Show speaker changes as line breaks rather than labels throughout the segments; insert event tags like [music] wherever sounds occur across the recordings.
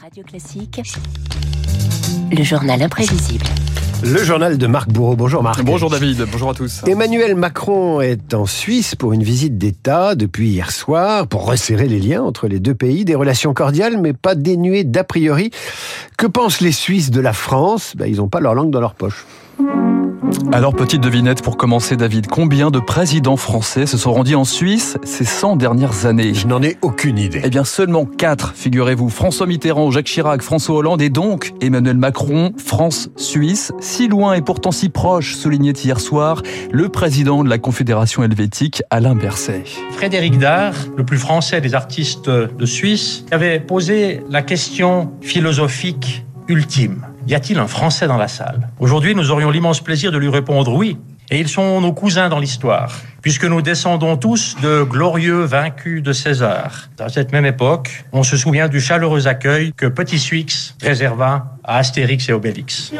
Radio Classique, le journal imprévisible.
Le journal de Marc Bourreau. Bonjour Marc.
Bonjour David, bonjour à tous.
Emmanuel Macron est en Suisse pour une visite d'État depuis hier soir pour resserrer les liens entre les deux pays, des relations cordiales mais pas dénuées d'a priori. Que pensent les Suisses de la France? Ben, Ils n'ont pas leur langue dans leur poche.
Alors, petite devinette pour commencer, David. Combien de présidents français se sont rendus en Suisse ces 100 dernières années?
Je n'en ai aucune idée.
Eh bien, seulement 4, figurez-vous. François Mitterrand, Jacques Chirac, François Hollande et donc Emmanuel Macron, France-Suisse. Si loin et pourtant si proche, soulignait hier soir le président de la Confédération helvétique, Alain Berset.
Frédéric Dard, le plus français des artistes de Suisse, avait posé la question philosophique ultime. Y a-t-il un Français dans la salle? Aujourd'hui, nous aurions l'immense plaisir de lui répondre oui. Et ils sont nos cousins dans l'histoire, puisque nous descendons tous de glorieux vaincus de César. À cette même époque, on se souvient du chaleureux accueil que Petit Suix réserva à Astérix et Obélix.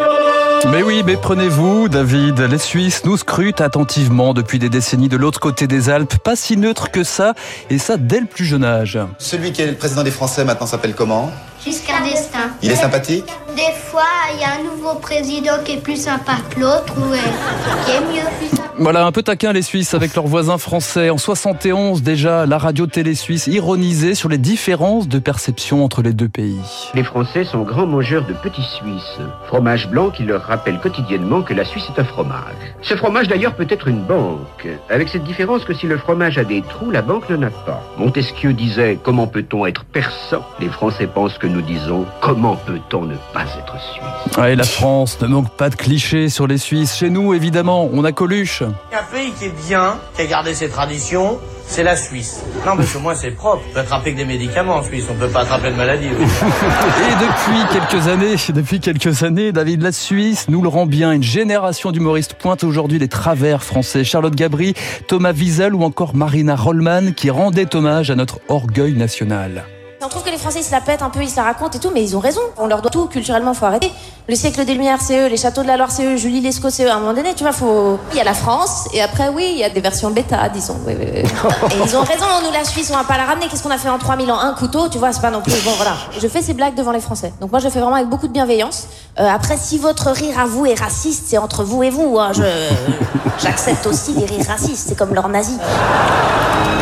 Mais oui, mais prenez-vous, David. Les Suisses nous scrutent attentivement depuis des décennies de l'autre côté des Alpes. Pas si neutre que ça, et ça dès le plus jeune âge.
Celui qui est le président des Français maintenant s'appelle comment?
Giscard d'Estaing.
Il est sympathique?
Des fois, il y a un nouveau président qui est plus sympa que l'autre ou euh, qui est mieux.
Voilà, un peu taquin les Suisses avec leurs voisins français. En 71 déjà, la radio-télé suisse ironisait sur les différences de perception entre les deux pays.
Les Français sont grands mangeurs de petits Suisses. Fromage blanc qui leur rappelle quotidiennement que la Suisse est un fromage. Ce fromage d'ailleurs peut être une banque, avec cette différence que si le fromage a des trous, la banque n'en a pas. Montesquieu disait Comment peut-on être persan? Les Français pensent que nous disons Comment peut-on ne pas être Suisse?
Ouais, la France ne manque pas de clichés sur les Suisses. Chez nous, évidemment, on a Coluche.
Un pays qui est bien, qui a gardé ses traditions, c'est la Suisse. Non, parce que moi, c'est propre. On peut attraper que des médicaments en Suisse. On peut pas attraper de maladie. [laughs]
Et depuis quelques années, depuis quelques années, David, la Suisse nous le rend bien. Une génération d'humoristes pointe aujourd'hui les travers français. Charlotte Gabri, Thomas Wiesel ou encore Marina Rollman qui rendaient hommage à notre orgueil national.
On trouve que les Français ils se la pètent un peu, ils se la racontent et tout, mais ils ont raison. On leur doit tout culturellement, faut arrêter. Le siècle des Lumières, c'est eux, les châteaux de la Loire, c'est eux, Julie Lescaut, c'est eux. À un moment donné, tu vois, faut. Il y a la France, et après, oui, il y a des versions bêta, disons. Oui, oui, oui. Et ils ont raison, nous, la Suisse, on va pas la ramener. Qu'est-ce qu'on a fait en 3000 ans? Un couteau, tu vois, c'est pas non plus. Bon, voilà. Je fais ces blagues devant les Français. Donc moi, je fais vraiment avec beaucoup de bienveillance. Euh, après, si votre rire à vous est raciste, c'est entre vous et vous. hein. Je... J'accepte aussi les rires racistes, c'est comme leur nazi.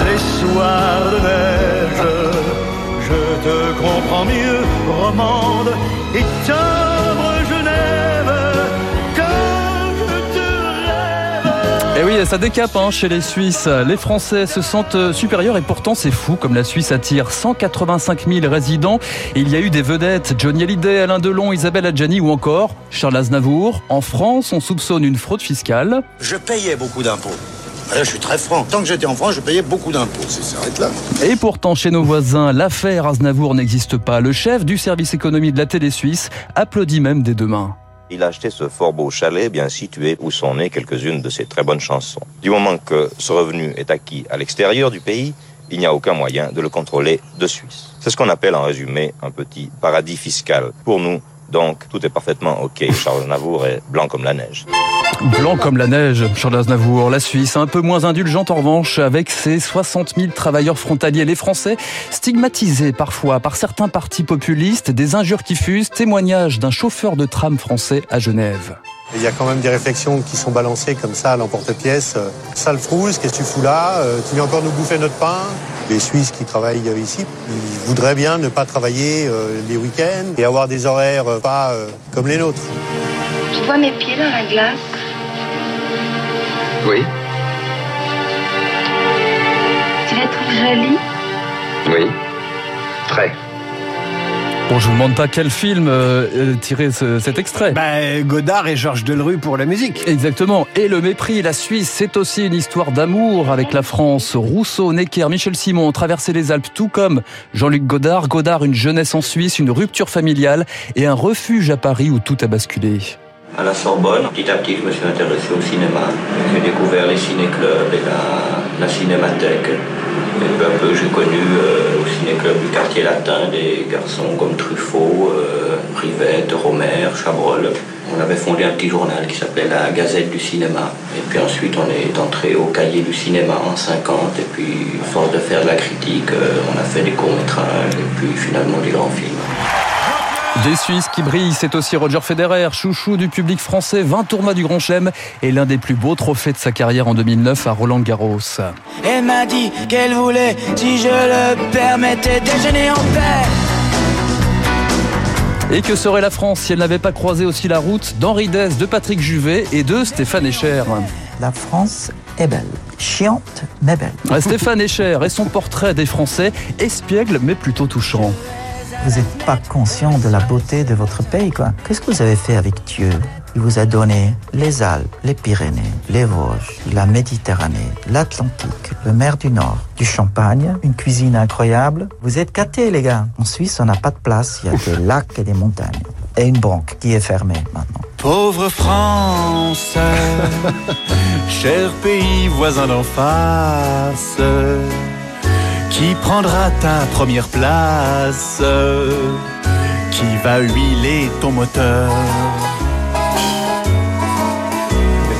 Les soirs de te comprends mieux, romande et timbre Genève, quand je te rêve.
Et oui, ça décape hein, chez les Suisses. Les Français se sentent euh, supérieurs et pourtant c'est fou comme la Suisse attire 185 000 résidents. Et il y a eu des vedettes, Johnny Hallyday, Alain Delon, Isabelle Adjani ou encore Charles Aznavour. En France, on soupçonne une fraude fiscale.
Je payais beaucoup d'impôts. Là, je suis très franc. Tant que j'étais en France, je payais beaucoup d'impôts. Ça s'arrête là.
Et pourtant, chez nos voisins, l'affaire Aznavour n'existe pas. Le chef du service économie de la télé suisse applaudit même des deux mains.
Il a acheté ce fort beau chalet bien situé où sont nées quelques-unes de ses très bonnes chansons. Du moment que ce revenu est acquis à l'extérieur du pays, il n'y a aucun moyen de le contrôler de Suisse. C'est ce qu'on appelle en résumé un petit paradis fiscal. Pour nous, donc, tout est parfaitement OK. Charles Navour est blanc comme la neige.
Blanc comme la neige, Charles Aznavour. La Suisse, un peu moins indulgente en revanche, avec ses 60 000 travailleurs frontaliers. Les Français, stigmatisés parfois par certains partis populistes, des injures qui fusent, témoignage d'un chauffeur de tram français à Genève.
Il y a quand même des réflexions qui sont balancées comme ça à l'emporte-pièce. Euh, Sale frousse, qu'est-ce que tu fous là? Euh, Tu viens encore nous bouffer notre pain? Les Suisses qui travaillent ici, ils voudraient bien ne pas travailler euh, les week-ends et avoir des horaires pas comme les nôtres.
Je vois mes pieds dans la glace?
Oui,
Tu les trouves jolis
oui. Très.
Bon, je vous demande pas quel film euh, euh, tirer ce- cet extrait.
Bah, Godard et Georges Delerue pour la musique.
Exactement. Et le mépris, la Suisse, c'est aussi une histoire d'amour avec la France. Rousseau, Necker, Michel Simon ont traversé les Alpes, tout comme Jean-Luc Godard. Godard, une jeunesse en Suisse, une rupture familiale et un refuge à Paris où tout a basculé.
À la Sorbonne, petit à petit, je me suis intéressé au cinéma. J'ai découvert les ciné-clubs et la, cinémathèque. Et peu à peu, j'ai connu euh, au ciné-club du quartier latin des garçons comme Truffaut, euh, Rivette, Romer, Chabrol. On avait fondé un petit journal qui s'appelait la Gazette du cinéma. Et puis ensuite, on est entré au cahier du cinéma en 50. Et puis, force de faire de la critique, euh, on a fait des courts-métrages et puis finalement des grands films.
Des Suisses qui brillent, c'est aussi Roger Federer, chouchou du public français, 20 tournois du Grand Chelem et l'un des plus beaux trophées de sa carrière en 2009 à Roland Garros.
Elle m'a dit qu'elle voulait, si je le permettais, déjeuner en paix.
Et que serait la France si elle n'avait pas croisé aussi la route d'Henri Dess, de Patrick Juvet et de Stéphane Echer?
La France est belle. Chiante, mais belle.
Stéphane Echer et son portrait des Français, espiègle mais plutôt touchant.
Vous n'êtes pas conscient de la beauté de votre pays, quoi. Qu'est-ce que vous avez fait avec Dieu? Il vous a donné les Alpes, les Pyrénées, les Vosges, la Méditerranée, l'Atlantique, le mer du Nord, du Champagne, une cuisine incroyable. Vous êtes gâtés, les gars. En Suisse, on n'a pas de place. Il y a des [laughs] lacs et des montagnes. Et une banque qui est fermée maintenant.
Pauvre France, [laughs] cher pays voisin d'en face qui prendra ta première place Qui va huiler ton moteur.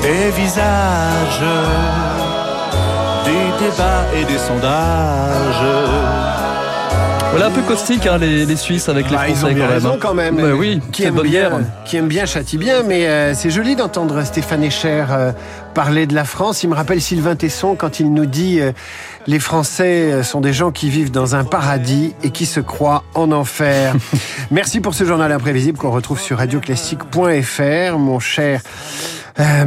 Des visages, des débats et des sondages
voilà un peu caustique hein, les, les, Suisses avec les
bah,
Français
ils ont
quand
raison
même.
quand même.
Bah, oui,
qui aime bien, qui aime bien châtie bien, mais euh, c'est joli d'entendre Stéphane Echer euh, parler de la France. Il me rappelle Sylvain Tesson quand il nous dit euh, les Français sont des gens qui vivent dans un paradis et qui se croient en enfer. [laughs] Merci pour ce journal imprévisible qu'on retrouve sur radioclassique.fr, mon cher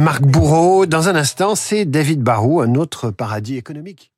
Marc Bourreau. Dans un instant, c'est David Barou, un autre paradis économique.